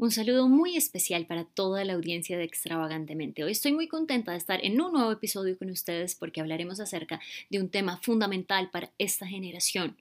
Un saludo muy especial para toda la audiencia de Extravagantemente. Hoy estoy muy contenta de estar en un nuevo episodio con ustedes porque hablaremos acerca de un tema fundamental para esta generación,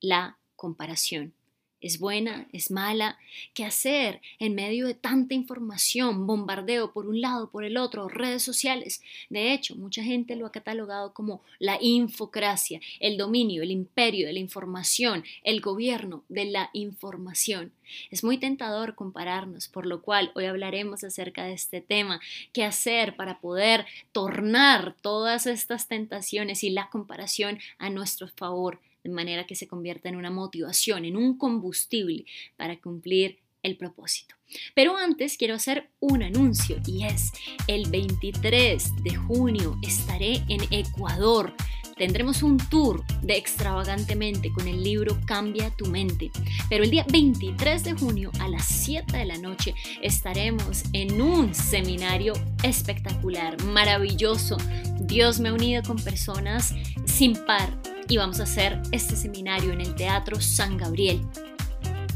la comparación es buena, es mala, qué hacer en medio de tanta información, bombardeo por un lado, por el otro, redes sociales. De hecho, mucha gente lo ha catalogado como la infocracia, el dominio, el imperio de la información, el gobierno de la información. Es muy tentador compararnos, por lo cual hoy hablaremos acerca de este tema, qué hacer para poder tornar todas estas tentaciones y la comparación a nuestro favor de manera que se convierta en una motivación, en un combustible para cumplir el propósito. Pero antes quiero hacer un anuncio y es el 23 de junio estaré en Ecuador. Tendremos un tour de extravagantemente con el libro Cambia tu mente. Pero el día 23 de junio a las 7 de la noche estaremos en un seminario espectacular, maravilloso. Dios me ha unido con personas sin par y vamos a hacer este seminario en el Teatro San Gabriel.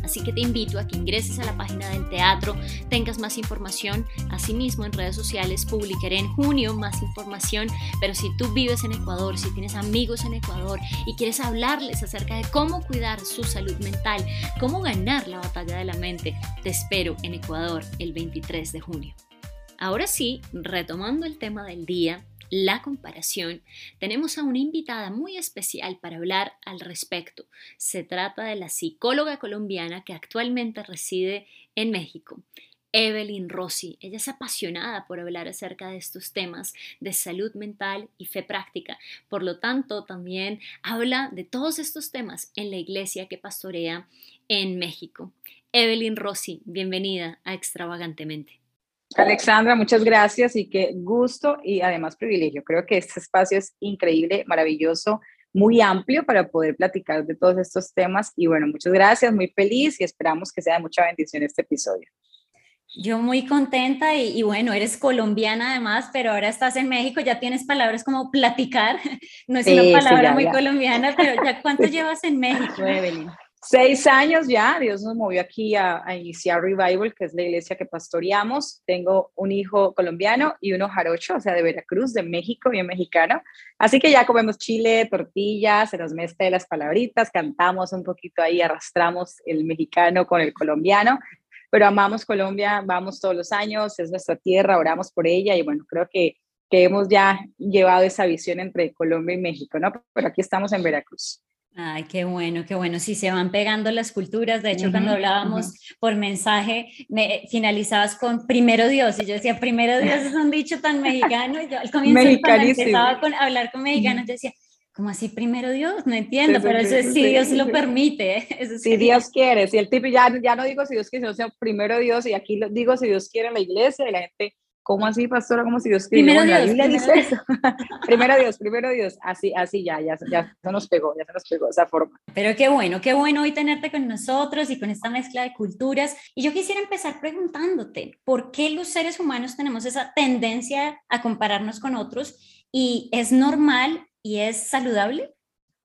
Así que te invito a que ingreses a la página del teatro, tengas más información. Asimismo, en redes sociales publicaré en junio más información. Pero si tú vives en Ecuador, si tienes amigos en Ecuador y quieres hablarles acerca de cómo cuidar su salud mental, cómo ganar la batalla de la mente, te espero en Ecuador el 23 de junio. Ahora sí, retomando el tema del día, la comparación, tenemos a una invitada muy especial para hablar al respecto. Se trata de la psicóloga colombiana que actualmente reside en México. Evelyn Rossi. Ella es apasionada por hablar acerca de estos temas de salud mental y fe práctica. Por lo tanto, también habla de todos estos temas en la iglesia que pastorea en México. Evelyn Rossi, bienvenida a Extravagantemente. Alexandra, muchas gracias y qué gusto y además privilegio. Creo que este espacio es increíble, maravilloso, muy amplio para poder platicar de todos estos temas. Y bueno, muchas gracias, muy feliz y esperamos que sea de mucha bendición este episodio. Yo muy contenta y, bueno, eres colombiana además, pero ahora estás en México, ya tienes palabras como platicar, no es una palabra muy colombiana, pero ya cuánto llevas en México, Evelyn? Seis años ya, Dios nos movió aquí a, iniciar Revival, que es la iglesia que pastoreamos. Tengo un hijo colombiano y uno jarocho, o sea, de Veracruz, de México, bien mexicano. Así que ya comemos chile, tortillas, se nos mezcla las palabritas, cantamos un poquito ahí, arrastramos el mexicano con el colombiano, pero amamos Colombia, vamos todos los años, es nuestra tierra, oramos por ella y bueno, creo que, que hemos ya llevado esa visión entre Colombia y México, ¿no? Pero aquí estamos en Veracruz. Ay, qué bueno, qué bueno. Sí, se van pegando las culturas. De hecho, cuando hablábamos por mensaje, me finalizabas con primero Dios. Y yo decía, primero Dios es un dicho tan mexicano. Y yo al comienzo, cuando empezaba a hablar con mexicanos, yo decía, ¿cómo así primero Dios? No entiendo, pero eso es si Dios lo permite. si Dios quiere, si el tipo, ya, ya no digo si Dios quiere, sino primero Dios, y aquí lo digo si Dios quiere en la iglesia, y la gente ¿Cómo así, pastora? ¿Cómo si Dios quiere? Primero Dios. La Biblia dice eso. primero Dios, primero Dios. Así, así ya, ya, ya se nos pegó, ya se nos pegó esa forma. Pero qué bueno, qué bueno hoy tenerte con nosotros y con esta mezcla de culturas. Y yo quisiera empezar preguntándote, ¿por qué los seres humanos tenemos esa tendencia a compararnos con otros? ¿Y es normal y es saludable?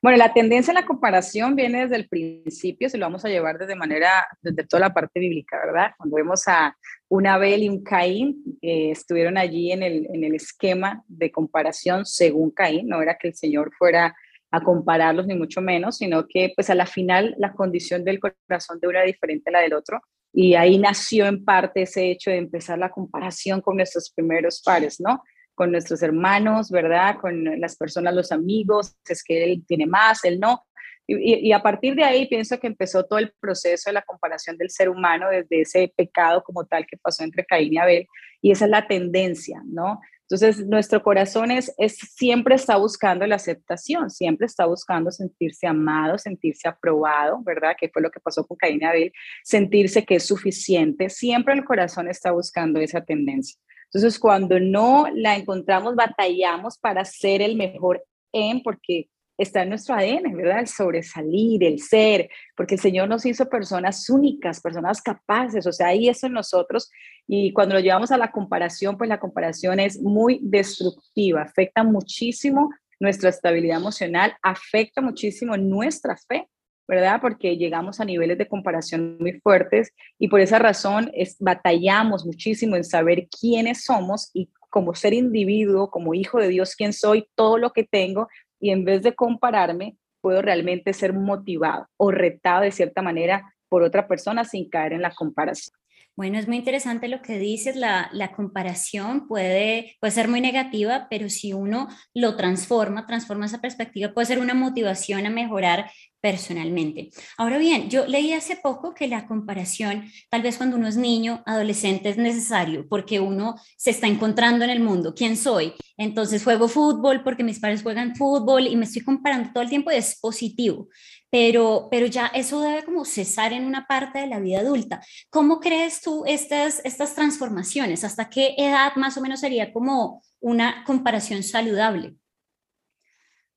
Bueno, la tendencia a la comparación viene desde el principio, se lo vamos a llevar desde manera, desde toda la parte bíblica, ¿verdad? Cuando vemos a un Abel y un Caín, que estuvieron allí en el, en el esquema de comparación según Caín, no era que el Señor fuera a compararlos ni mucho menos, sino que pues a la final la condición del corazón de uno era diferente a la del otro y ahí nació en parte ese hecho de empezar la comparación con nuestros primeros pares, ¿no? Con nuestros hermanos, ¿verdad? Con las personas, los amigos, es que él tiene más, él no. Y, a partir de ahí pienso que empezó todo el proceso de la comparación del ser humano desde ese pecado como tal que pasó entre Caín y Abel. Y esa es la tendencia, ¿no? Entonces, nuestro corazón es, siempre está buscando la aceptación, siempre está buscando sentirse amado, sentirse aprobado, ¿verdad? Que fue lo que pasó con Caín y Abel, sentirse que es suficiente. Siempre el corazón está buscando esa tendencia. Entonces, cuando no la encontramos, batallamos para ser el mejor en, porque está en nuestro ADN, ¿verdad? El sobresalir, el ser, porque el Señor nos hizo personas únicas, personas capaces, o sea, ahí eso en nosotros. Y cuando lo llevamos a la comparación, pues la comparación es muy destructiva, afecta muchísimo nuestra estabilidad emocional, afecta muchísimo nuestra fe, ¿verdad? Porque llegamos a niveles de comparación muy fuertes y por esa razón es, batallamos muchísimo en saber quiénes somos y como ser individuo, como hijo de Dios, quién soy, todo lo que tengo, y en vez de compararme, puedo realmente ser motivado o retado de cierta manera por otra persona sin caer en la comparación. Bueno, es muy interesante lo que dices, la, comparación puede, puede ser muy negativa, pero si uno lo transforma, transforma esa perspectiva, puede ser una motivación a mejorar personalmente. Ahora bien, yo leí hace poco que la comparación, tal vez cuando uno es niño, adolescente, es necesario porque uno se está encontrando en el mundo. ¿Quién soy? Entonces juego fútbol porque mis padres juegan fútbol y me estoy comparando todo el tiempo y es positivo. Pero, pero ya eso debe como cesar en una parte de la vida adulta. ¿Cómo crees tú estas, estas transformaciones? ¿Hasta qué edad más o menos sería como una comparación saludable?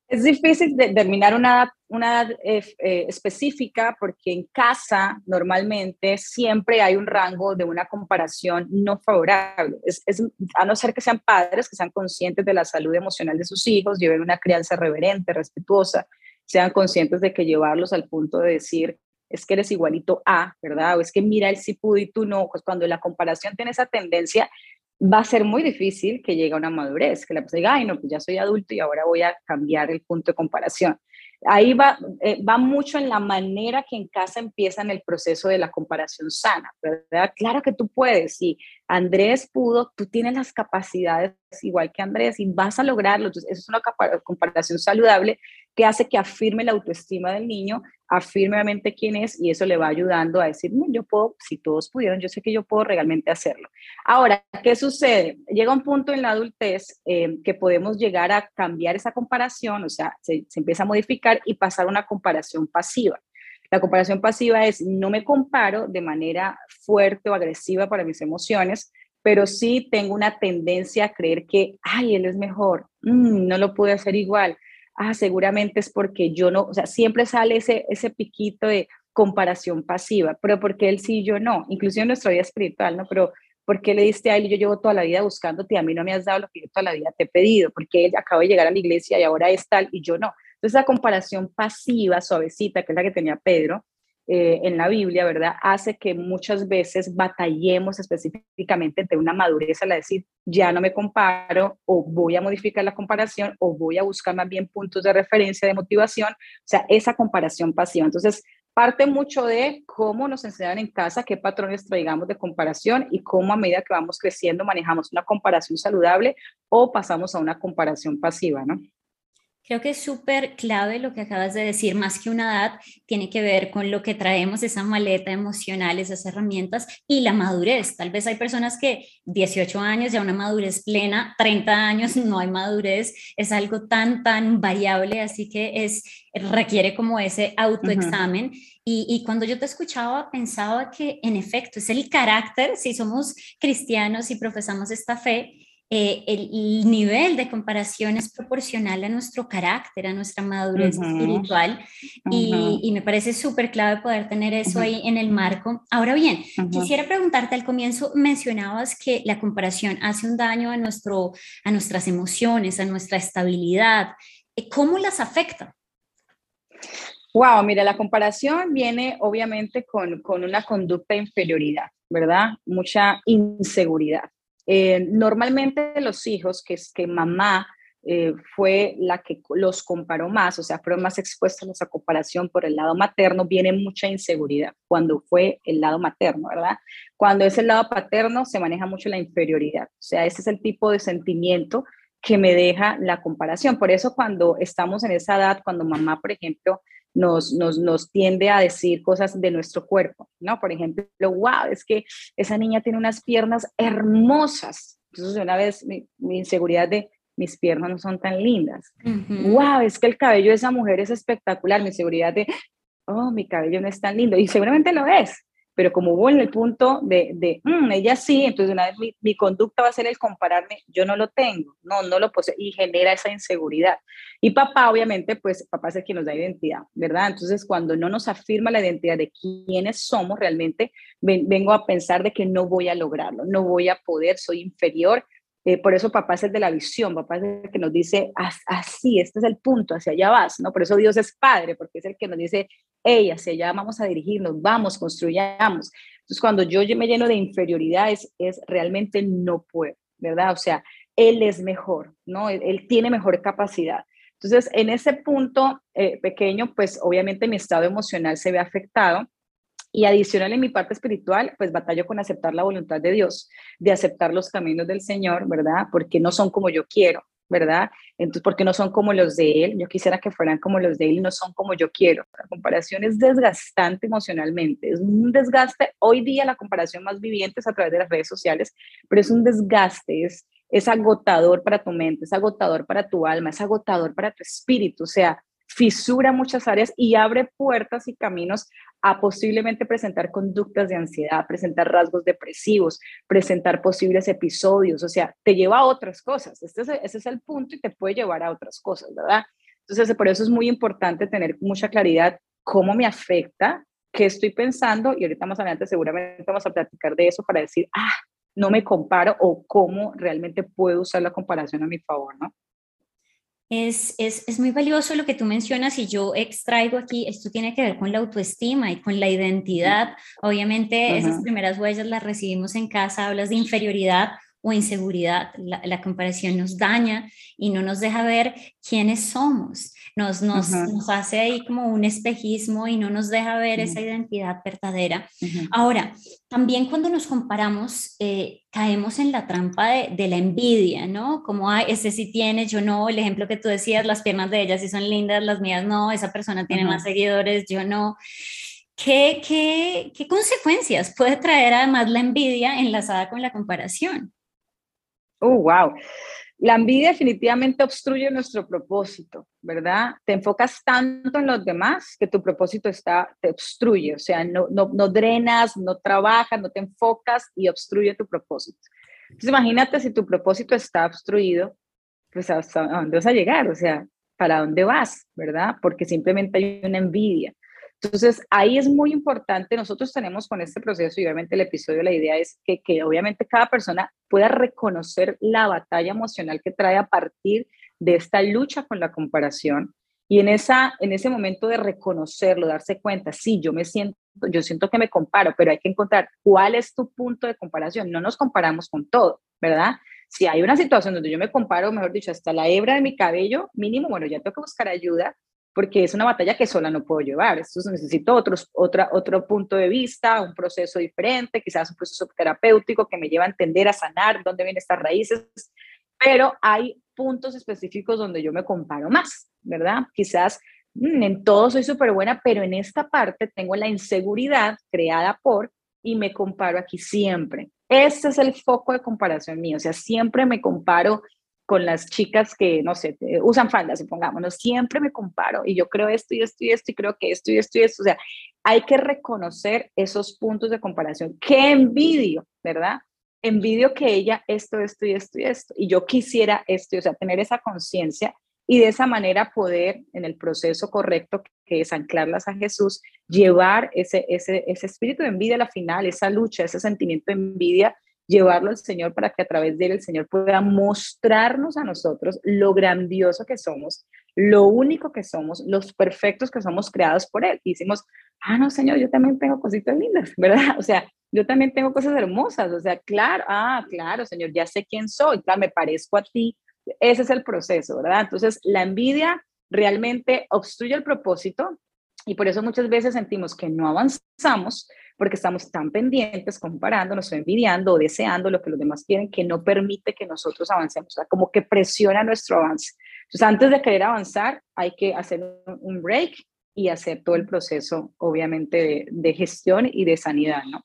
Es difícil determinar una, una edad eh, eh, específica porque en casa normalmente siempre hay un rango de una comparación no favorable. Es, a no ser que sean padres que sean conscientes de la salud emocional de sus hijos, lleven una crianza reverente, respetuosa, sean conscientes de que llevarlos al punto de decir, es que eres igualito a, ¿verdad? O es que mira, él sí pudo y tú no. Pues cuando la comparación tiene esa tendencia, va a ser muy difícil que llegue a una madurez, que la persona diga, ay, no, pues ya soy adulto y ahora voy a cambiar el punto de comparación. Ahí va, eh, va mucho en la manera que en casa empiezan el proceso de la comparación sana, ¿verdad? Claro que tú puedes, y Andrés pudo, tú tienes las capacidades igual que Andrés y vas a lograrlo. Entonces, eso es una comparación saludable que hace que afirme la autoestima del niño, afirme realmente quién es y eso le va ayudando a decir, yo puedo, si todos pudieron, yo sé que yo puedo realmente hacerlo. Ahora, ¿qué sucede? Llega un punto en la adultez eh, que podemos llegar a cambiar esa comparación, o sea, se, se empieza a modificar y pasar a una comparación pasiva. La comparación pasiva es no me comparo de manera fuerte o agresiva para mis emociones, pero sí tengo una tendencia a creer que, ay, él es mejor, mm, no lo pude hacer igual, ah, seguramente es porque yo no, o sea, siempre sale ese, ese piquito de comparación pasiva, pero porque él sí y yo no, inclusive en nuestra vida espiritual, ¿no? Pero ¿por qué le diste a él y yo llevo toda la vida buscándote a mí no me has dado lo que yo toda la vida te he pedido? Porque él acaba de llegar a la iglesia y ahora es tal y yo no. Entonces, esa comparación pasiva, suavecita, que es la que tenía Pedro, eh, en la Biblia, ¿verdad? Hace que muchas veces batallemos específicamente entre una madurez a la decir, ya no me comparo o voy a modificar la comparación o voy a buscar más bien puntos de referencia, de motivación, o sea, esa comparación pasiva. Entonces, parte mucho de cómo nos enseñan en casa, qué patrones traigamos de comparación y cómo a medida que vamos creciendo manejamos una comparación saludable o pasamos a una comparación pasiva, ¿no? Creo que es súper clave lo que acabas de decir, más que una edad, tiene que ver con lo que traemos, esa maleta emocional, esas herramientas y la madurez. Tal vez hay personas que 18 años, ya una madurez plena, 30 años, no hay madurez, es algo tan, tan variable, así que es, requiere como ese autoexamen. y, y, cuando yo te escuchaba, pensaba que en efecto es el carácter, si somos cristianos y profesamos esta fe, eh, el, nivel de comparación es proporcional a nuestro carácter, a nuestra madurez espiritual y, me parece súper clave poder tener eso ahí en el marco. Ahora bien, quisiera preguntarte al comienzo, mencionabas que la comparación hace un daño a, nuestro, a nuestras emociones, a nuestra estabilidad. ¿Cómo las afecta? Wow, mira, la comparación viene obviamente con, con una conducta de inferioridad, ¿verdad? Mucha inseguridad. Eh, normalmente los hijos, que es que mamá eh, fue la que los comparó más, o sea, fueron más expuestos a esa comparación por el lado materno, viene mucha inseguridad cuando fue el lado materno, ¿verdad? Cuando es el lado paterno se maneja mucho la inferioridad, o sea, ese es el tipo de sentimiento que me deja la comparación. Por eso cuando estamos en esa edad, cuando mamá, por ejemplo, nos, nos, nos tiende a decir cosas de nuestro cuerpo, ¿no? Por ejemplo, wow, es que esa niña tiene unas piernas hermosas. Entonces, una vez mi, inseguridad de mis piernas no son tan lindas. Wow, es que el cabello de esa mujer es espectacular. Mi inseguridad de, oh, mi cabello no es tan lindo. Y seguramente lo es pero como hubo en el punto de, de mm, ella sí, entonces una vez mi, mi, conducta va a ser el compararme, yo no lo tengo, no, no lo poseo, y genera esa inseguridad. Y papá, obviamente, pues papá es el que nos da identidad, ¿verdad? Entonces, cuando no nos afirma la identidad de quiénes somos realmente, vengo a pensar de que no voy a lograrlo, no voy a poder, soy inferior, eh, por eso papá es el de la visión, papá es el que nos dice, así, este es el punto, hacia allá vas, ¿no? Por eso Dios es padre, porque es el que nos dice, hey, hacia allá vamos a dirigirnos, vamos, construyamos. Entonces, cuando yo me lleno de inferioridad, es, realmente no puedo, ¿verdad? O sea, Él es mejor, ¿no? Él, tiene mejor capacidad. Entonces, en ese punto eh, pequeño, pues obviamente mi estado emocional se ve afectado y adicional en mi parte espiritual, pues batallo con aceptar la voluntad de Dios, de aceptar los caminos del Señor, ¿verdad? Porque no son como yo quiero, ¿verdad? Entonces, porque no son como los de Él. Yo quisiera que fueran como los de Él y no son como yo quiero. La comparación es desgastante emocionalmente, es un desgaste. Hoy día la comparación más viviente es a través de las redes sociales, pero es un desgaste, es, es agotador para tu mente, es agotador para tu alma, es agotador para tu espíritu. O sea, fisura muchas áreas y abre puertas y caminos a posiblemente presentar conductas de ansiedad, presentar rasgos depresivos, presentar posibles episodios, o sea, te lleva a otras cosas. Este es, ese es el punto y te puede llevar a otras cosas, ¿verdad? Entonces, por eso es muy importante tener mucha claridad cómo me afecta, qué estoy pensando y ahorita más adelante seguramente vamos a platicar de eso para decir, ah, no me comparo o cómo realmente puedo usar la comparación a mi favor, ¿no? Es, es, es, muy valioso lo que tú mencionas y yo extraigo aquí, esto tiene que ver con la autoestima y con la identidad. Obviamente esas primeras huellas las recibimos en casa, hablas de inferioridad o inseguridad. La, comparación nos daña y no nos deja ver quiénes somos. Nos, nos, nos, hace ahí como un espejismo y no nos deja ver esa identidad verdadera. Ahora, también cuando nos comparamos, eh, caemos en la trampa de, de, la envidia, ¿no? Como, ay, ese sí tiene, yo no. El ejemplo que tú decías, las piernas de ella sí son lindas, las mías no. Esa persona tiene más seguidores, yo no. ¿Qué, qué, ¿Qué consecuencias puede traer además la envidia enlazada con la comparación? Oh, wow. La envidia definitivamente obstruye nuestro propósito, ¿verdad? Te enfocas tanto en los demás que tu propósito está, te obstruye, o sea, no, no, no drenas, no trabajas, no te enfocas y obstruye tu propósito. Entonces, imagínate si tu propósito está obstruido, pues hasta dónde vas a llegar, o sea, ¿para dónde vas, verdad? Porque simplemente hay una envidia. Entonces, ahí es muy importante, nosotros tenemos con este proceso, y obviamente el episodio, la idea es que, que obviamente cada persona pueda reconocer la batalla emocional que trae a partir de esta lucha con la comparación. Y en, esa, en ese momento de reconocerlo, darse cuenta, sí, yo me siento, yo siento que me comparo, pero hay que encontrar cuál es tu punto de comparación. No nos comparamos con todo, ¿verdad? Si hay una situación donde yo me comparo, mejor dicho, hasta la hebra de mi cabello, mínimo, bueno, ya tengo que buscar ayuda porque es una batalla que sola no puedo llevar. Entonces necesito otros, otra, otro punto de vista, un proceso diferente, quizás un proceso terapéutico que me lleva a entender, a sanar dónde vienen estas raíces, pero hay puntos específicos donde yo me comparo más, ¿verdad? Quizás mm, en todo soy súper buena, pero en esta parte tengo la inseguridad creada por y me comparo aquí siempre. Ese es el foco de comparación mío, o sea, siempre me comparo con las chicas que, no sé, usan faldas, supongámonos, siempre me comparo y yo creo esto y esto y esto y creo que esto y esto y esto, o sea, hay que reconocer esos puntos de comparación. ¿Qué envidio, verdad? Envidio que ella esto, esto y esto y esto, y yo quisiera esto, o sea, tener esa conciencia y de esa manera poder, en el proceso correcto, que es anclarlas a Jesús, llevar ese, ese, ese espíritu de envidia a la final, esa lucha, ese sentimiento de envidia llevarlo al Señor para que a través de él el Señor pueda mostrarnos a nosotros lo grandioso que somos, lo único que somos, los perfectos que somos creados por Él. Y decimos, ah, no, Señor, yo también tengo cositas lindas, ¿verdad? O sea, yo también tengo cosas hermosas, o sea, claro, ah, claro, Señor, ya sé quién soy, claro, me parezco a ti. Ese es el proceso, ¿verdad? Entonces, la envidia realmente obstruye el propósito y por eso muchas veces sentimos que no avanzamos porque estamos tan pendientes, comparándonos envidiando o deseando lo que los demás quieren, que no permite que nosotros avancemos, o como que presiona nuestro avance. Entonces, antes de querer avanzar, hay que hacer un break y hacer todo el proceso, obviamente, de, de gestión y de sanidad, ¿no?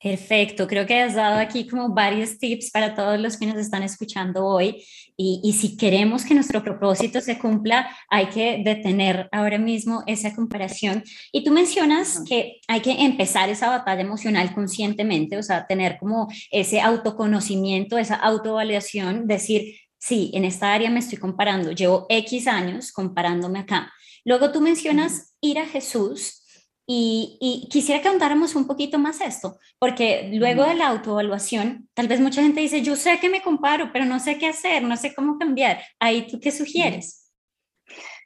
Perfecto, creo que has dado aquí como varios tips para todos los que nos están escuchando hoy y, y, si queremos que nuestro propósito se cumpla, hay que detener ahora mismo esa comparación. Y tú mencionas que hay que empezar esa batalla emocional conscientemente, o sea, tener como ese autoconocimiento, esa autovalidación, decir, sí, en esta área me estoy comparando, llevo X años comparándome acá. Luego tú mencionas ir a Jesús y, quisiera que ahondáramos un poquito más esto, porque luego de la autoevaluación, tal vez mucha gente dice, yo sé que me comparo, pero no sé qué hacer, no sé cómo cambiar. Ahí tú qué sugieres?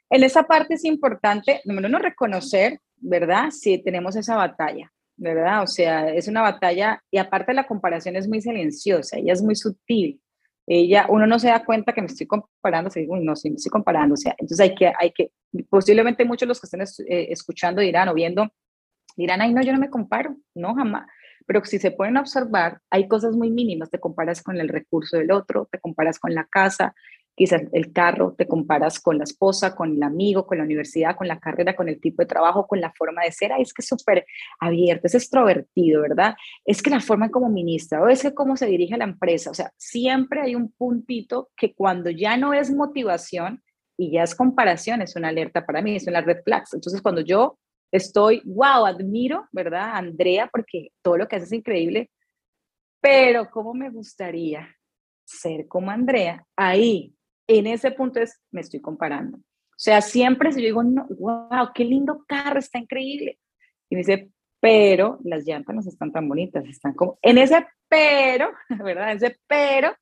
En esa parte es importante, número uno, reconocer, ¿verdad? Si tenemos esa batalla, ¿verdad? O sea, es una batalla y aparte la comparación es muy silenciosa, ella es muy sutil. Ella, uno no se da cuenta que me estoy comparando, se no, sí, me estoy comparando, o sea, entonces hay que, hay que, posiblemente muchos de los que estén eh, escuchando dirán o viendo, dirán, ay, no, yo no me comparo, no, jamás, pero si se pueden observar, hay cosas muy mínimas, te comparas con el recurso del otro, te comparas con la casa, quizás el carro, te comparas con la esposa, con el amigo, con la universidad, con la carrera, con el tipo de trabajo, con la forma de ser. Ahí es que es súper abierto, es extrovertido, ¿verdad? Es que la forma como ministra o es que cómo se dirige a la empresa. O sea, siempre hay un puntito que cuando ya no es motivación y ya es comparación, es una alerta para mí, es una red flags. Entonces, cuando yo estoy, wow, admiro, ¿verdad? Andrea, porque todo lo que hace es increíble, pero ¿cómo me gustaría ser como Andrea? Ahí en ese punto es, me estoy comparando. O sea, siempre si yo digo, no, wow, qué lindo carro, está increíble. Y me dice, pero las llantas no están tan bonitas, están como, en ese pero, ¿verdad? Ese pero,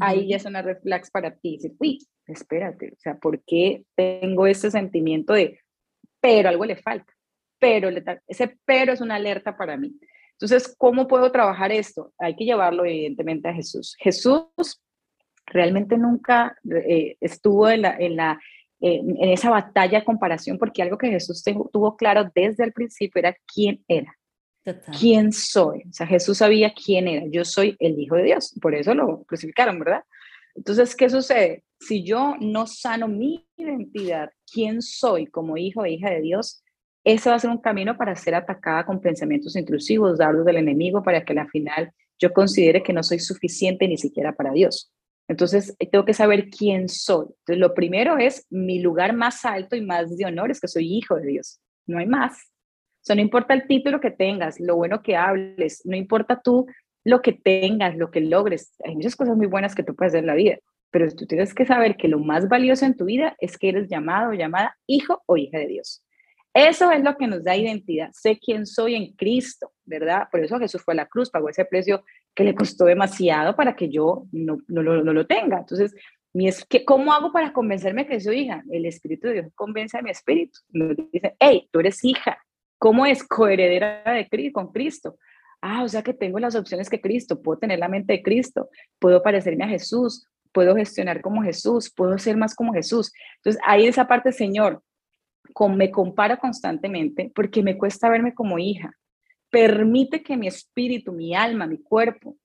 ahí ya es una reflex para ti. Dice, uy, espérate, o sea, ¿por qué tengo ese sentimiento de, pero algo le falta? Pero, ese pero es una alerta para mí. Entonces, ¿cómo puedo trabajar esto? Hay que llevarlo evidentemente a Jesús. Jesús realmente nunca eh, estuvo en, la, en, la, en esa batalla de comparación, porque algo que Jesús tuvo claro desde el principio era quién era. ¿Quién soy? O sea, Jesús sabía quién era. Yo soy el Hijo de Dios. Por eso lo crucificaron, ¿verdad? Entonces, ¿qué sucede? Si yo no sano mi identidad, quién soy como hijo e hija de Dios, ese va a ser un camino para ser atacada con pensamientos intrusivos, dardos del enemigo, para que al final yo considere que no soy suficiente ni siquiera para Dios. Entonces, eh, tengo que saber quién soy. Lo primero es mi lugar más alto y más de honor es que soy hijo de Dios. No hay más. O sea, no importa el título que tengas, lo bueno que hables, no importa tú lo que tengas, lo que logres. Hay muchas cosas muy buenas que tú puedes hacer en la vida, pero tú tienes que saber que lo más valioso en tu vida es que eres llamado o llamada hijo o hija de Dios. Eso es lo que nos da identidad. Sé quién soy en Cristo, ¿verdad? Por eso Jesús fue a la cruz, pagó ese precio que le costó demasiado para que yo no, no, no, lo tenga. Entonces, mi es que, ¿cómo hago para convencerme que soy hija? El Espíritu de Dios convence a mi espíritu. Me dice, hey, tú eres hija. ¿Cómo es coheredera de con Cristo? Ah, o sea que tengo las opciones que Cristo. Puedo tener la mente de Cristo. Puedo parecerme a Jesús. Puedo gestionar como Jesús. Puedo ser más como Jesús. Entonces, ahí esa parte, Señor, me comparo constantemente porque me cuesta verme como hija. Permite que mi espíritu, mi alma, mi cuerpo,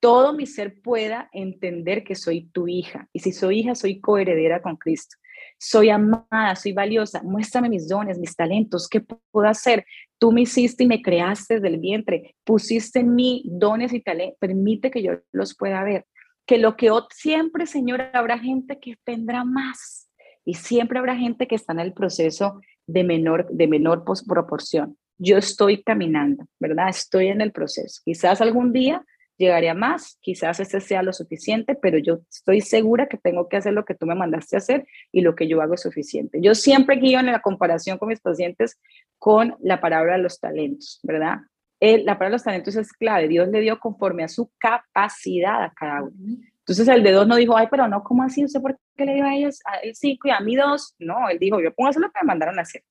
todo mi ser pueda entender que soy tu hija. Y si soy hija, soy coheredera con Cristo. Soy amada, soy valiosa. Muéstrame mis dones, mis talentos. ¿Qué puedo hacer? Tú me hiciste y me creaste desde el vientre. Pusiste en mí dones y talentos. Permite que yo los pueda ver. Que lo que siempre, Señor, habrá gente que tendrá más y siempre habrá gente que está en el proceso de menor, de menor proporción. Yo estoy caminando, ¿verdad? Estoy en el proceso. Quizás algún día llegaré a más, quizás este sea lo suficiente, pero yo estoy segura que tengo que hacer lo que tú me mandaste a hacer y lo que yo hago es suficiente. Yo siempre guío en la comparación con mis pacientes con la palabra de los talentos, ¿verdad? la palabra de los talentos es clave. Dios le dio conforme a su capacidad a cada uno. Entonces el de dos no dijo, ay, pero no, ¿cómo así? ¿Usted por qué le dio a ellos el cinco y a mí dos? No, él dijo, yo pongo a hacer lo que me mandaron a hacer.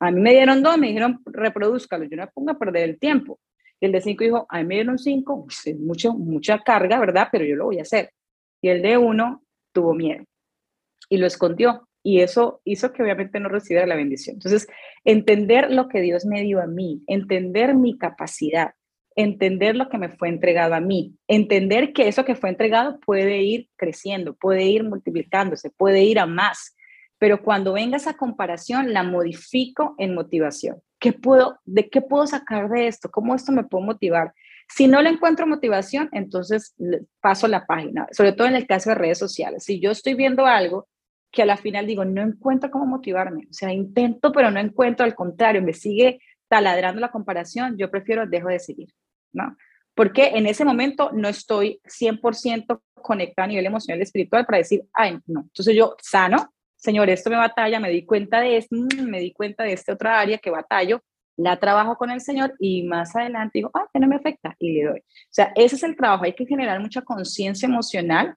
A mí me dieron dos, me dijeron, reproduzcalo, yo no me pongo a perder el tiempo. Y el de cinco dijo, a mí me dieron cinco, pues, es mucho, mucha carga, ¿verdad? Pero yo lo voy a hacer. Y el de uno tuvo miedo y lo escondió. Y eso hizo que obviamente no recibiera la bendición. Entonces, entender lo que Dios me dio a mí, entender mi capacidad, entender lo que me fue entregado a mí, entender que eso que fue entregado puede ir creciendo, puede ir multiplicándose, puede ir a más. Pero cuando venga esa comparación, la modifico en motivación. ¿Qué puedo, ¿De qué puedo sacar de esto? ¿Cómo esto me puede motivar? Si no le encuentro motivación, entonces paso la página, sobre todo en el caso de redes sociales. Si yo estoy viendo algo que a la final digo, no encuentro cómo motivarme, o sea, intento, pero no encuentro, al contrario, me sigue taladrando la comparación, yo prefiero dejo de seguir, ¿no? Porque en ese momento no estoy 100% conectada a nivel emocional y espiritual para decir, ay, no. Entonces yo sano, señor, esto me batalla, me di cuenta de esto, mm, me di cuenta de esta otra área que batallo, la trabajo con el Señor y más adelante digo, ah, que no me afecta y le doy. O sea, ese es el trabajo, hay que generar mucha conciencia emocional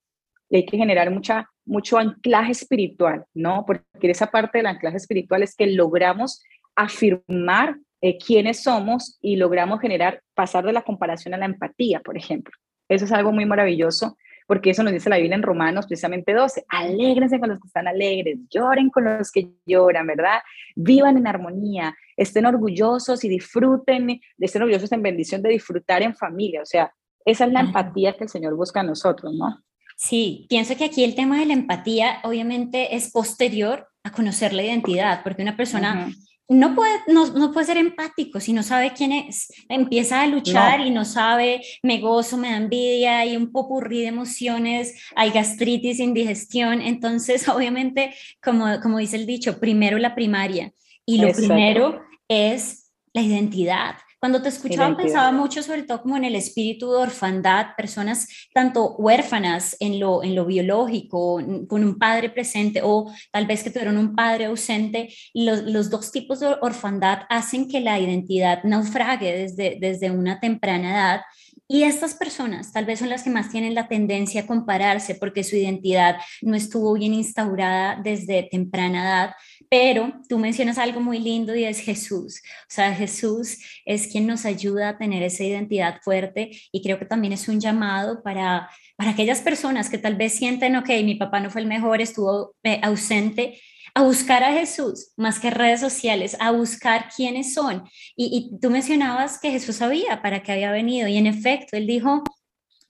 y hay que generar mucha, mucho anclaje espiritual, ¿no? Porque esa parte del anclaje espiritual es que logramos afirmar eh, quiénes somos y logramos generar, pasar de la comparación a la empatía, por ejemplo. Eso es algo muy maravilloso porque eso nos dice la Biblia en Romanos precisamente 12, alégrense con los que están alegres, lloren con los que lloran, ¿verdad? Vivan en armonía, estén orgullosos y disfruten, estén orgullosos en bendición de disfrutar en familia, o sea, esa es la empatía que el Señor busca a nosotros, ¿no? Sí, pienso que aquí el tema de la empatía obviamente es posterior a conocer la identidad, porque una persona no puede, no, puede ser empático si no sabe quién es. Empieza a luchar y no sabe, me gozo, me da envidia, hay un popurrí de emociones, hay gastritis, indigestión. Entonces, obviamente, como, como dice el dicho, primero la primaria. Y lo primero es la identidad. Cuando te escuchaba pensaba mucho sobre todo como en el espíritu de orfandad, personas tanto huérfanas en lo, en lo biológico, con un padre presente o tal vez que tuvieron un padre ausente, los, los dos tipos de orfandad hacen que la identidad naufrague desde, desde una temprana edad y estas personas tal vez son las que más tienen la tendencia a compararse porque su identidad no estuvo bien instaurada desde temprana edad. Pero tú mencionas algo muy lindo y es Jesús. O sea, Jesús es quien nos ayuda a tener esa identidad fuerte y creo que también es un llamado para, para aquellas personas que tal vez sienten, ok, mi papá no fue el mejor, estuvo eh, ausente, a buscar a Jesús más que redes sociales, a buscar quiénes son. Y, tú mencionabas que Jesús sabía para qué había venido y en efecto, él dijo,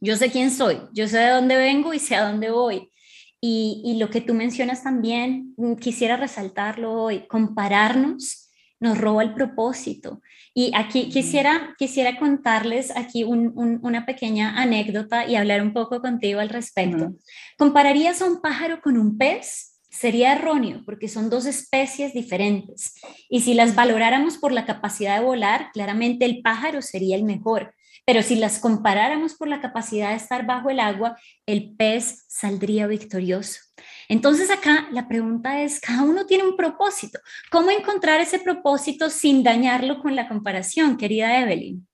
yo sé quién soy, yo sé de dónde vengo y sé a dónde voy. Y, y lo que tú mencionas también, mm, quisiera resaltarlo hoy, compararnos nos roba el propósito. Y aquí quisiera, quisiera contarles aquí una pequeña anécdota y hablar un poco contigo al respecto. ¿Compararías a un pájaro con un pez? sería erróneo porque son dos especies diferentes. Y si las valoráramos por la capacidad de volar, claramente el pájaro sería el mejor. Pero si las comparáramos por la capacidad de estar bajo el agua, el pez saldría victorioso. Entonces acá la pregunta es, cada uno tiene un propósito. ¿Cómo encontrar ese propósito sin dañarlo con la comparación, querida Evelyn?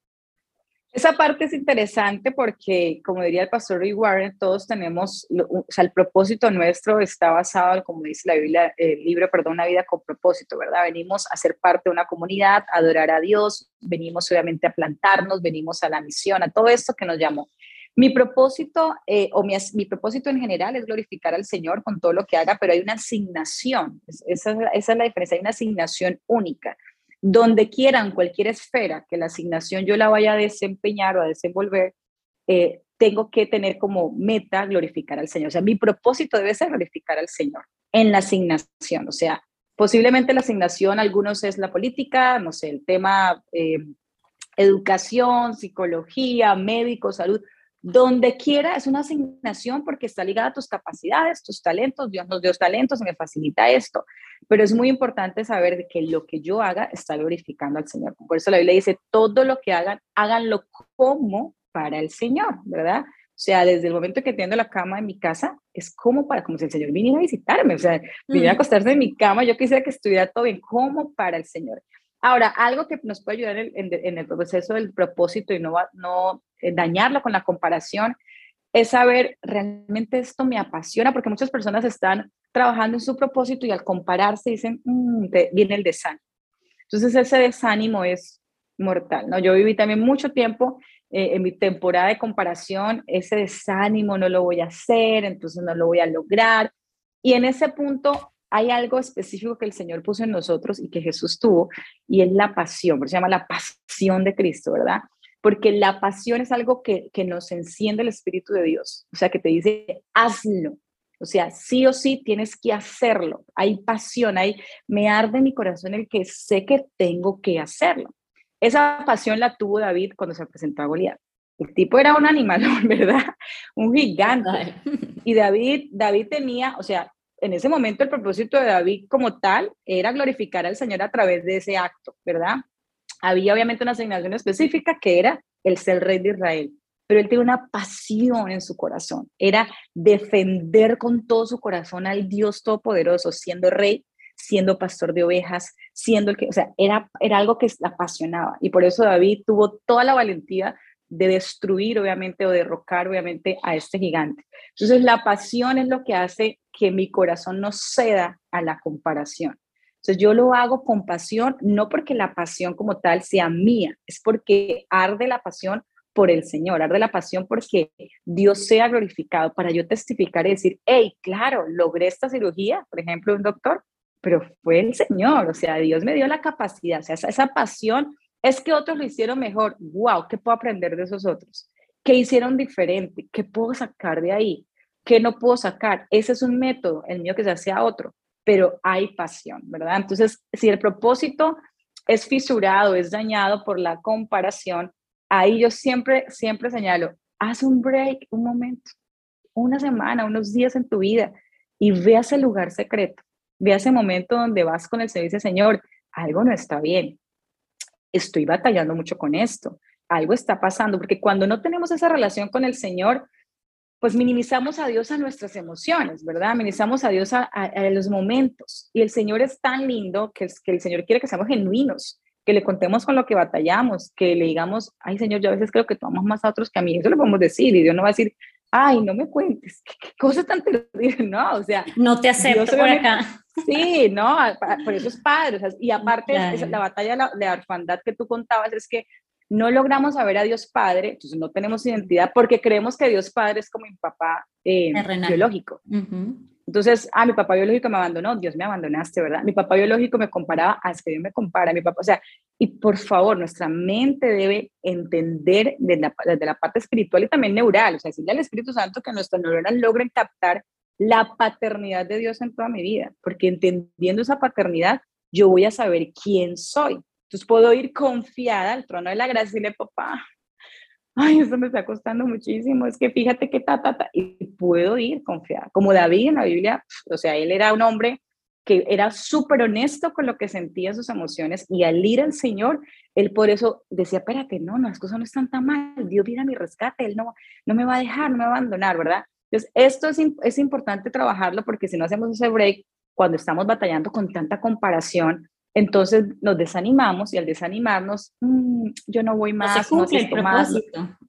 Esa parte es interesante porque, como diría el pastor Rick Warren, todos tenemos, o sea, el propósito nuestro está basado, como dice la Biblia, el libro, perdón, una vida con propósito, ¿verdad? Venimos a ser parte de una comunidad, adorar a Dios, venimos obviamente a plantarnos, venimos a la misión, a todo esto que nos llamó. Mi propósito, eh, o mi, mi, propósito en general es glorificar al Señor con todo lo que haga, pero hay una asignación, esa, esa es la diferencia, hay una asignación única donde quieran, cualquier esfera que la asignación yo la vaya a desempeñar o a desenvolver, eh, tengo que tener como meta glorificar al Señor. O sea, mi propósito debe ser glorificar al Señor en la asignación. O sea, posiblemente la asignación, algunos es la política, no sé, el tema eh, educación, psicología, médico, salud, donde quiera es una asignación porque está ligada a tus capacidades, tus talentos. Dios nos dio talentos me facilita esto. Pero es muy importante saber que lo que yo haga está glorificando al Señor. Por eso la Biblia dice, todo lo que hagan, háganlo como para el Señor, ¿verdad? O sea, desde el momento que tiendo la cama en mi casa, es como para, como si el Señor viniera a visitarme, o sea, viniera a acostarse en mi cama, yo quisiera que estuviera todo bien, como para el Señor. Ahora, algo que nos puede ayudar en el, proceso del propósito y no, no dañarlo con la comparación es saber, realmente esto me apasiona, porque muchas personas están trabajando en su propósito y al compararse dicen, mm, viene el desánimo. Entonces ese desánimo es mortal, ¿no? Yo viví también mucho tiempo eh, en mi temporada de comparación, ese desánimo no lo voy a hacer, entonces no lo voy a lograr. Y en ese punto hay algo específico que el Señor puso en nosotros y que Jesús tuvo, y es la pasión, se llama la pasión de Cristo, ¿verdad? Porque la pasión es algo que, que nos enciende el Espíritu de Dios, o sea, que te dice, hazlo. O sea, sí o sí tienes que hacerlo. Hay pasión, hay, me arde mi corazón el que sé que tengo que hacerlo. Esa pasión la tuvo David cuando se presentó a Goliat. El tipo era un animal, ¿verdad? Un gigante. Y David, David tenía, o sea, en ese momento el propósito de David como tal era glorificar al Señor a través de ese acto, ¿verdad? Había obviamente una asignación específica que era el ser rey de Israel, pero él tenía una pasión en su corazón, era defender con todo su corazón al Dios Todopoderoso, siendo rey, siendo pastor de ovejas, siendo el que, o sea, era, era algo que le apasionaba. Y por eso David tuvo toda la valentía de destruir, obviamente, o derrocar, obviamente, a este gigante. Entonces, la pasión es lo que hace que mi corazón no ceda a la comparación. Entonces, yo lo hago con pasión, no porque la pasión como tal sea mía, es porque arde la pasión por el Señor, arde la pasión porque Dios sea glorificado, para yo testificar y decir, hey, claro, logré esta cirugía, por ejemplo, un doctor, pero fue el Señor, o sea, Dios me dio la capacidad, o sea, esa, esa pasión es que otros lo hicieron mejor. ¡Wow! ¿Qué puedo aprender de esos otros? ¿Qué hicieron diferente? ¿Qué puedo sacar de ahí? ¿Qué no puedo sacar? Ese es un método, el mío que se hace a otro, pero hay pasión, ¿verdad? Entonces, si el propósito es fisurado, es dañado por la comparación, ahí yo siempre, siempre señalo, haz un break, un momento, una semana, unos días en tu vida y ve a ese lugar secreto, ve a ese momento donde vas con el Señor y dice, Señor, algo no está bien, estoy batallando mucho con esto, algo está pasando, porque cuando no tenemos esa relación con el Señor, pues minimizamos a Dios a nuestras emociones, ¿verdad? Minimizamos a Dios a, los momentos. Y el Señor es tan lindo que, que el Señor quiere que seamos genuinos, que le contemos con lo que batallamos, que le digamos, ay Señor, yo a veces creo que tú amas más a otros que a mí. Eso lo podemos decir y Dios no va a decir, ay, no me cuentes, qué, cosa tan terrible, no, o sea. No te acepto por acá. Sí, no, por eso es padre. y aparte, la batalla de la orfandad que tú contabas es que no logramos saber a Dios Padre, entonces no tenemos identidad porque creemos que Dios Padre es como mi papá eh, biológico. Entonces, ah, mi papá biológico me abandonó, Dios me abandonaste, ¿verdad? Mi papá biológico me comparaba, a que Dios me compara, mi papá, o sea, y por favor, nuestra mente debe entender desde la, desde la parte espiritual y también neural, o sea, decirle al Espíritu Santo que nuestras neuronas logren captar la paternidad de Dios en toda mi vida, porque entendiendo esa paternidad, yo voy a saber quién soy. Entonces puedo ir confiada al trono de la gracia y decirle, papá, ay, eso me está costando muchísimo, es que fíjate que ta, ta, ta, y puedo ir confiada. Como David en la Biblia, o sea, él era un hombre que era súper honesto con lo que sentía sus emociones y al ir al Señor, él por eso decía, espérate, no, no, las cosas no están tan mal, Dios viene a mi rescate, Él no, no me va a dejar, no me va a abandonar, ¿verdad? Entonces, esto es, es importante trabajarlo porque si no hacemos ese break, cuando estamos batallando con tanta comparación, entonces nos desanimamos y al desanimarnos, mm, yo no voy más, no, se cumple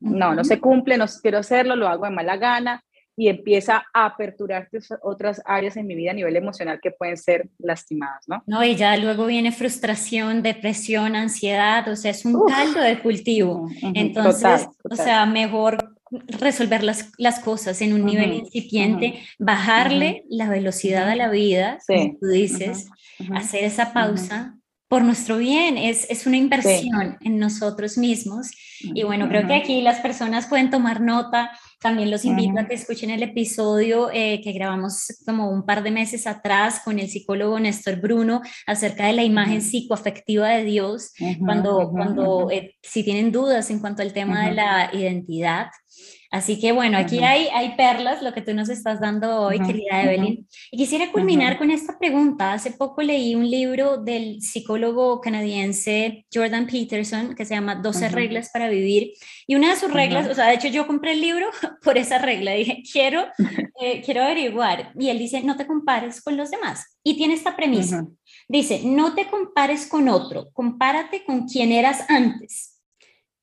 no, no se cumple, no quiero hacerlo, lo hago de mala gana y empieza a aperturar otras áreas en mi vida a nivel emocional que pueden ser lastimadas, ¿no? No, y ya luego viene frustración, depresión, ansiedad, o sea, es un caldo de cultivo. Entonces, o sea, mejor resolver las, las cosas en un nivel incipiente, bajarle la velocidad a la vida, como tú dices, hacer esa pausa por nuestro bien, es, es una inversión en nosotros mismos. Y bueno, creo que aquí las personas pueden tomar nota. También los invito a que escuchen el episodio eh, que grabamos como un par de meses atrás con el psicólogo Néstor Bruno acerca de la imagen psicoafectiva de Dios, cuando, cuando eh, si tienen dudas en cuanto al tema de la identidad. Así que bueno, aquí hay, hay perlas, lo que tú nos estás dando hoy, querida Evelyn. Y quisiera culminar con esta pregunta. Hace poco leí un libro del psicólogo canadiense Jordan Peterson que se llama 12 reglas para vivir. Y una de sus reglas, o sea, de hecho yo compré el libro por esa regla. Dije, quiero, eh, quiero averiguar. Y él dice, no te compares con los demás. Y tiene esta premisa. Dice, no te compares con otro, compárate con quien eras antes.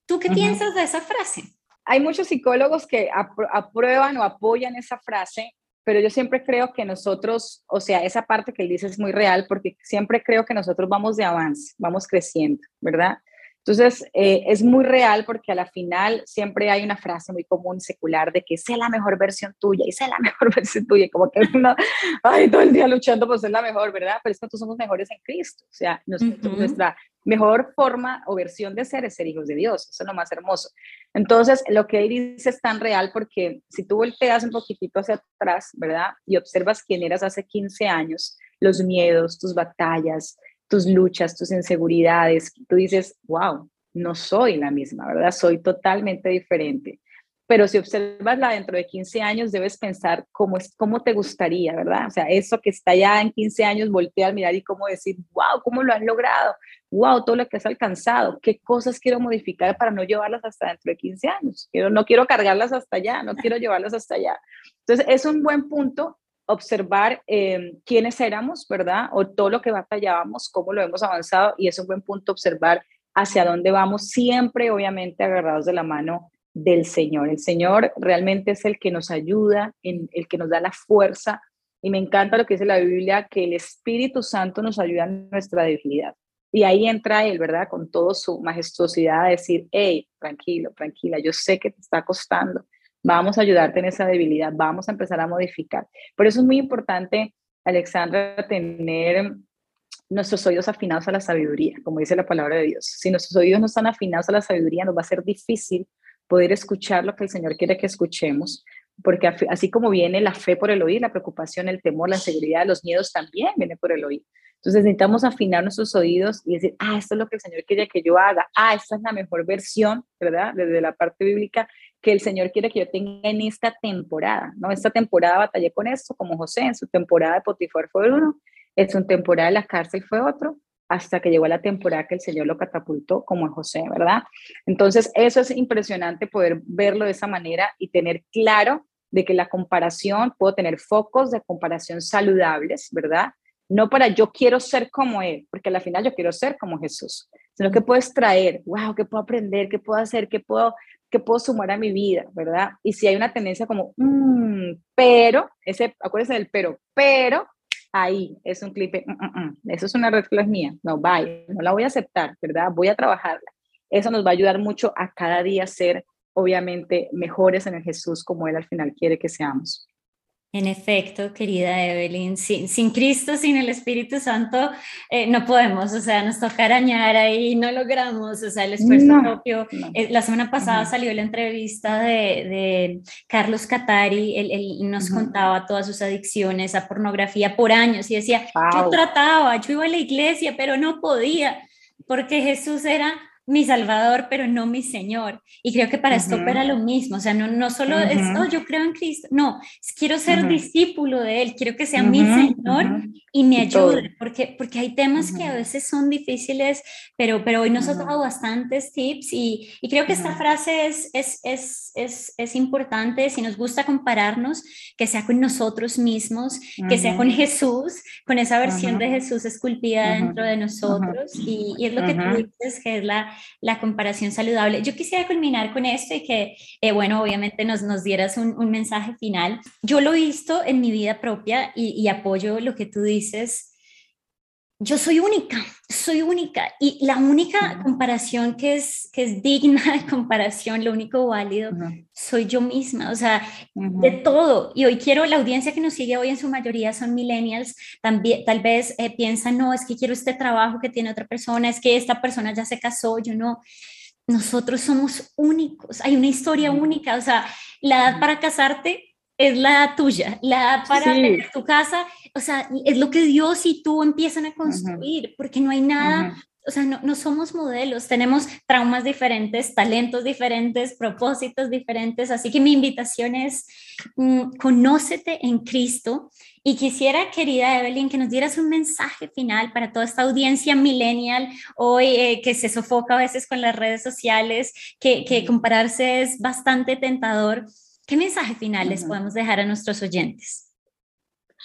¿Tú qué piensas de esa frase? Hay muchos psicólogos que aprueban o apoyan esa frase, pero yo siempre creo que nosotros, o sea, esa parte que él dice es muy real porque siempre creo que nosotros vamos de avance, vamos creciendo, ¿verdad? Entonces, eh, es muy real porque a la final siempre hay una frase muy común secular de que sé la mejor versión tuya y sé la mejor versión tuya, como que uno, ay, todo el día luchando por ser la mejor, ¿verdad? Pero es que nosotros somos mejores en Cristo, o sea, nuestra mejor forma o versión de ser es ser hijos de Dios, eso es lo más hermoso. Entonces, lo que él dice es tan real porque si tú volteas un poquitito hacia atrás, ¿verdad? Y observas quién eras hace 15 años, los miedos, tus batallas, tus luchas, tus inseguridades, tú dices, wow, no soy la misma, ¿verdad? Soy totalmente diferente. Pero si observas la dentro de 15 años, debes pensar cómo, es, cómo te gustaría, ¿verdad? O sea, eso que está ya en 15 años, voltea al mirar y cómo decir, wow, ¿cómo lo has logrado? Wow, todo lo que has alcanzado. ¿Qué cosas quiero modificar para no llevarlas hasta dentro de 15 años? Quiero, no quiero cargarlas hasta allá, no quiero llevarlas hasta allá. Entonces, es un buen punto observar eh, quiénes éramos, ¿verdad? O todo lo que batallábamos, cómo lo hemos avanzado y es un buen punto observar hacia dónde vamos, siempre obviamente agarrados de la mano del Señor. El Señor realmente es el que nos ayuda, el que nos da la fuerza y me encanta lo que dice la Biblia, que el Espíritu Santo nos ayuda en nuestra debilidad. Y ahí entra Él, ¿verdad? Con toda su majestuosidad a decir, hey, tranquilo, tranquila, yo sé que te está costando, Vamos a ayudarte en esa debilidad, vamos a empezar a modificar. Por eso es muy importante, Alexandra, tener nuestros oídos afinados a la sabiduría, como dice la palabra de Dios. Si nuestros oídos no están afinados a la sabiduría, nos va a ser difícil poder escuchar lo que el Señor quiere que escuchemos, porque así como viene la fe por el oír, la preocupación, el temor, la inseguridad, los miedos también viene por el oír. Entonces necesitamos afinar nuestros oídos y decir, ah, esto es lo que el Señor quiere que yo haga, ah, esta es la mejor versión, ¿verdad? Desde la parte bíblica que el Señor quiere que yo tenga en esta temporada, ¿no? Esta temporada batallé con esto, como José, en su temporada de Potifar fue uno, en su temporada de la cárcel fue otro, hasta que llegó la temporada que el Señor lo catapultó como José, ¿verdad? Entonces, eso es impresionante poder verlo de esa manera y tener claro de que la comparación, puedo tener focos de comparación saludables, ¿verdad? No para yo quiero ser como Él, porque al final yo quiero ser como Jesús, sino que puedes traer, wow, ¿qué puedo aprender? ¿Qué puedo hacer? ¿Qué puedo que puedo sumar a mi vida, ¿verdad? Y si hay una tendencia como, mmm, pero, ese, acuérdense del pero, pero, ahí es un clip, mm, mm, mm, eso es una red flag mía, no, bye, no la voy a aceptar, ¿verdad? Voy a trabajarla. Eso nos va a ayudar mucho a cada día ser, obviamente, mejores en el Jesús como Él al final quiere que seamos. En efecto, querida Evelyn, sin, sin, Cristo, sin el Espíritu Santo, eh, no podemos, o sea, nos toca arañar ahí, no logramos, o sea, el esfuerzo propio. Eh, la semana pasada salió la entrevista de, de Carlos Catari, él, él nos contaba todas sus adicciones a pornografía por años y decía, yo trataba, yo iba a la iglesia, pero no podía, porque Jesús era mi Salvador, pero no mi Señor. Y creo que para esto opera lo mismo, o sea, no, no solo es, oh, yo creo en Cristo, no, quiero ser discípulo de Él, quiero que sea mi Señor y me ayude, porque, porque hay temas que a veces son difíciles, pero, pero hoy nos ha dado bastantes tips y, y creo que esta frase es, es, es, es, es importante, si nos gusta compararnos, que sea con nosotros mismos, que sea con Jesús, con esa versión de Jesús esculpida dentro de nosotros, y, y, es lo que tú dices, que es la, la comparación saludable. Yo quisiera culminar con esto y que, eh, bueno, obviamente nos, nos dieras un, mensaje final. Yo lo he visto en mi vida propia y apoyo lo que tú dices yo soy única, soy única. Y la única comparación que es, que es digna de comparación, lo único válido, soy yo misma, o sea, de todo. Y hoy quiero, la audiencia que nos sigue hoy en su mayoría son millennials, también tal vez eh, piensan, no, es que quiero este trabajo que tiene otra persona, es que esta persona ya se casó, yo no. Nosotros somos únicos, hay una historia única, o sea, la edad para casarte es la tuya, la para tener tu casa, o sea, es lo que Dios y tú empiezan a construir, porque no hay nada, o sea, no, no, somos modelos, tenemos traumas diferentes, talentos diferentes, propósitos diferentes, así que mi invitación es, mm, conócete en Cristo. Y quisiera, querida Evelyn, que nos dieras un mensaje final para toda esta audiencia millennial hoy eh, que se sofoca a veces con las redes sociales, que, que compararse es bastante tentador. ¿Qué mensaje final les podemos dejar a nuestros oyentes?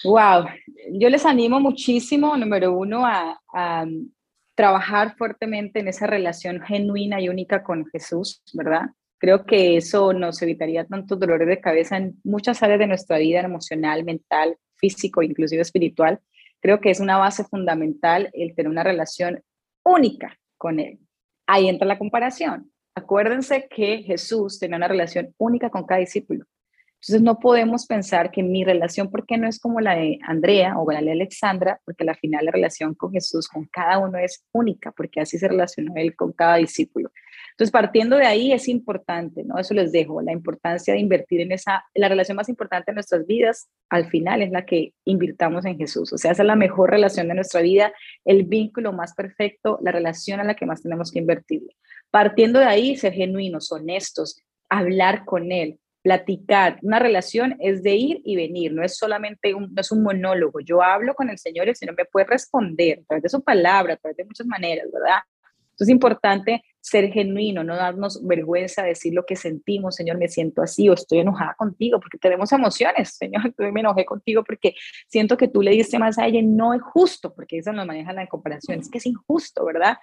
Wow, yo les animo muchísimo, número uno, a, um, trabajar fuertemente en esa relación genuina y única con Jesús, ¿verdad? Creo que eso nos evitaría tantos dolores de cabeza en muchas áreas de nuestra vida, emocional, mental, físico, inclusive espiritual. Creo que es una base fundamental el tener una relación única con Él. ahí entra la comparación. Acuérdense que Jesús tenía una relación única con cada discípulo. Entonces no podemos pensar que mi relación, ¿por qué no es como la de Andrea o la de Alexandra? Porque al final la relación con Jesús, con cada uno es única, porque así se relacionó él con cada discípulo. Entonces, partiendo de ahí es importante, ¿no? Eso les dejo, la importancia de invertir en esa, la relación más importante de nuestras vidas, al final es la que invirtamos en Jesús. O sea, esa es la mejor relación de nuestra vida, el vínculo más perfecto, la relación a la que más tenemos que invertir. Partiendo de ahí, ser genuinos, honestos, hablar con Él, platicar. Una relación es de ir y venir, no es solamente un, no es un monólogo. Yo hablo con el Señor y el Señor me puede responder a través de su palabra, a través de muchas maneras, ¿verdad? Entonces es importante ser genuino, no darnos vergüenza decir lo que sentimos, Señor, me siento así o estoy enojada contigo, porque tenemos emociones, Señor, me enojé contigo porque siento que tú le diste más a ella no es justo, porque eso nos maneja la comparación, es que es injusto, ¿verdad?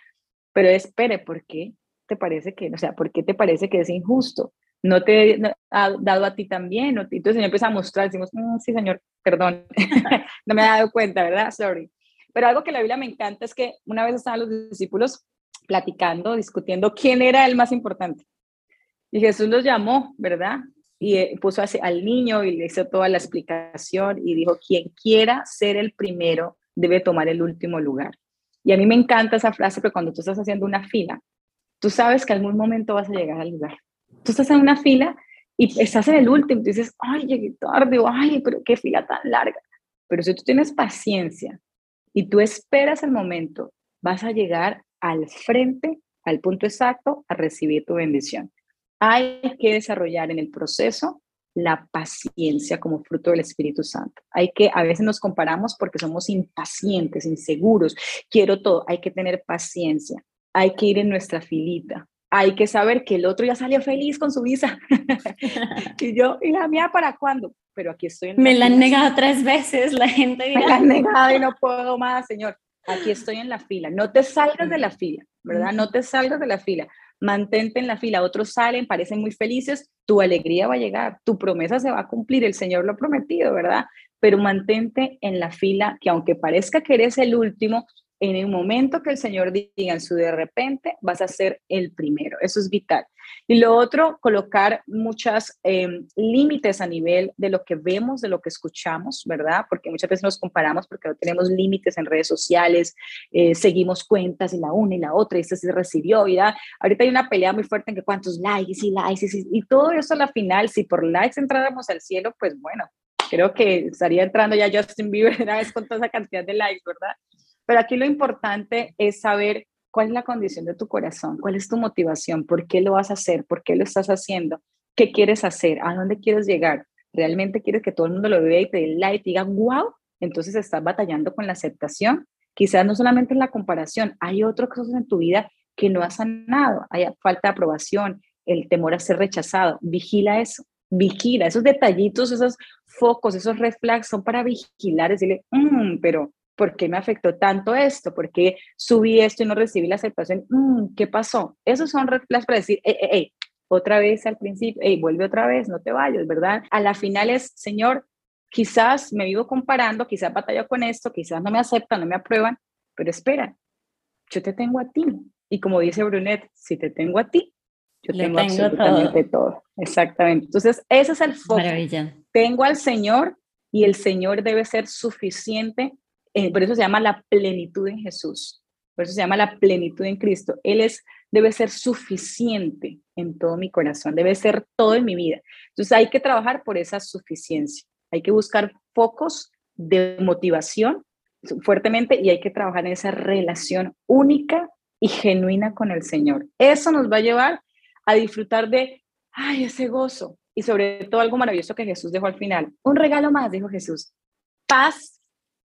Pero espere, ¿por qué te parece que, o sea, por qué te parece que es injusto? no te ha dado a ti también. Entonces el Señor empieza a mostrar, decimos, mm, sí, Señor, perdón, no me he dado cuenta, ¿verdad? Sorry. Pero algo que la Biblia me encanta es que una vez estaban los discípulos platicando, discutiendo quién era el más importante. Y Jesús los llamó, ¿verdad? Y eh, puso al niño y le hizo toda la explicación y dijo, quien quiera ser el primero debe tomar el último lugar. Y a mí me encanta esa frase, porque cuando tú estás haciendo una fila, tú sabes que algún momento vas a llegar al lugar. Tú estás en una fila y estás en el último, y dices, ay, llegué tarde, o ay, pero qué fila tan larga. Pero si tú tienes paciencia y tú esperas el momento, vas a llegar al frente, al punto exacto, a recibir tu bendición. Hay que desarrollar en el proceso la paciencia como fruto del Espíritu Santo. Hay que, a veces nos comparamos porque somos impacientes, inseguros, quiero todo, hay que tener paciencia, hay que ir en nuestra filita, hay que saber que el otro ya salió feliz con su visa. y yo, ¿y la mía para cuándo? Pero aquí estoy. Me la han negado tres veces, la gente Me la han negado y no puedo más, señor aquí estoy en la fila. No te salgas de la fila, ¿verdad? No te salgas de la fila. Mantente en la fila. Otros salen, parecen muy felices. Tu alegría va a llegar, tu promesa se va a cumplir. El Señor lo ha prometido, ¿verdad? Pero mantente en la fila, que aunque parezca que eres el último, en el momento que el Señor diga en su de repente, vas a ser el primero. Eso es vital. Y lo otro, colocar muchos em, límites a nivel de lo que vemos, de lo que escuchamos, ¿verdad? Porque muchas veces nos comparamos porque no tenemos límites en redes sociales, eh, seguimos cuentas y la una y la otra, y este se recibió, ¿verdad? Ahorita hay una pelea muy fuerte en que cuántos likes y likes y, y todo eso a la final, si por likes entráramos al cielo, pues bueno, creo que estaría entrando ya Justin Bieber una vez con toda esa cantidad de likes, ¿verdad? Pero aquí lo importante es saber cuál es la condición de tu corazón, cuál es tu motivación, por qué lo vas a hacer, por qué lo estás haciendo, qué quieres hacer, a dónde quieres llegar. ¿Realmente quieres que todo el mundo lo vea y te dé like y diga, wow? Entonces estás batallando con la aceptación. Quizás no solamente en la comparación, hay otras cosas en tu vida que no has sanado. Hay falta de aprobación, el temor a ser rechazado. Vigila eso, vigila. Esos detallitos, esos focos, esos red son para vigilar, decirle, mmm, pero ¿por qué me afectó tanto esto? ¿Por qué subí esto y no recibí la aceptación? Mm, ¿Qué pasó? Esos son red para decir, hey, otra vez al principio, hey, vuelve otra vez, no te vayas, ¿verdad? A la final es, Señor, quizás me vivo comparando, quizás batallo con esto, quizás no me aceptan, no me aprueban, pero espera, yo te tengo a ti. Y como dice Brunet, si te tengo a ti, yo tengo, absolutamente todo. Exactamente. Entonces, ese es el foco. Tengo al Señor y el Señor debe ser suficiente eh, por eso se llama la plenitud en Jesús, por eso se llama la plenitud en Cristo. Él es, debe ser suficiente en todo mi corazón, debe ser todo en mi vida. Entonces hay que trabajar por esa suficiencia, hay que buscar focos de motivación fuertemente y hay que trabajar en esa relación única y genuina con el Señor. Eso nos va a llevar a disfrutar de, ay, ese gozo y sobre todo algo maravilloso que Jesús dejó al final. Un regalo más, dijo Jesús, paz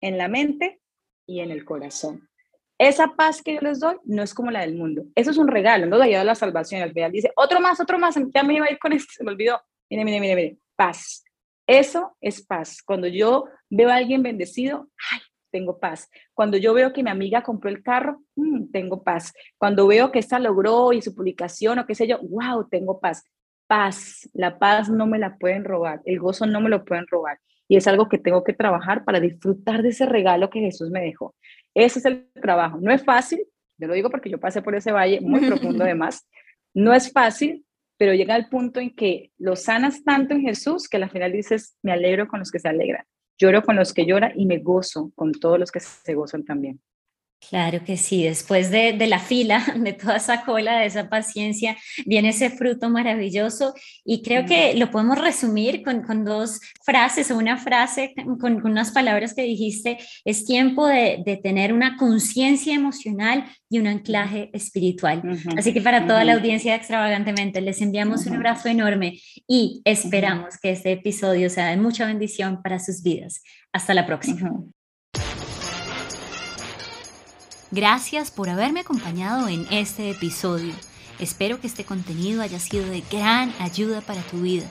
en la mente y en el corazón. Esa paz que yo les doy no es como la del mundo. Eso es un regalo, no da la salvación. Al final dice, otro más, otro más, ya me iba a ir con esto, se me olvidó. Mire, mire, mire, mire, paz. Eso es paz. Cuando yo veo a alguien bendecido, ay, tengo paz. Cuando yo veo que mi amiga compró el carro, mm, tengo paz. Cuando veo que esta logró y su publicación o qué sé yo, wow, tengo paz. Paz, la paz no me la pueden robar, el gozo no me lo pueden robar y es algo que tengo que trabajar para disfrutar de ese regalo que Jesús me dejó. Ese es el trabajo. No es fácil, Yo lo digo porque yo pasé por ese valle muy profundo además. No es fácil, pero llega al punto en que lo sanas tanto en Jesús que al final dices, me alegro con los que se alegran, lloro con los que lloran y me gozo con todos los que se gozan también. Claro que sí, después de, la fila, de toda esa cola, de esa paciencia, viene ese fruto maravilloso. Y creo que lo podemos resumir con, dos frases o una frase con, unas palabras que dijiste, es tiempo de, tener una conciencia emocional y un anclaje espiritual. Así que para toda la audiencia de Extravagantemente les enviamos un abrazo enorme y esperamos que este episodio sea de mucha bendición para sus vidas. Hasta la próxima. Gracias por haberme acompañado en este episodio. Espero que este contenido haya sido de gran ayuda para tu vida.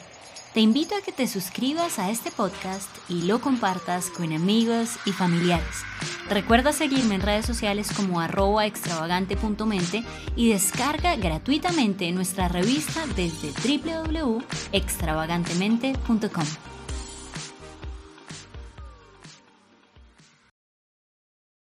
Te invito a que te suscribas a este podcast y lo compartas con amigos y familiares. Recuerda seguirme en redes sociales como arroba extravagante.mente y descarga gratuitamente nuestra revista desde www.extravagantemente.com.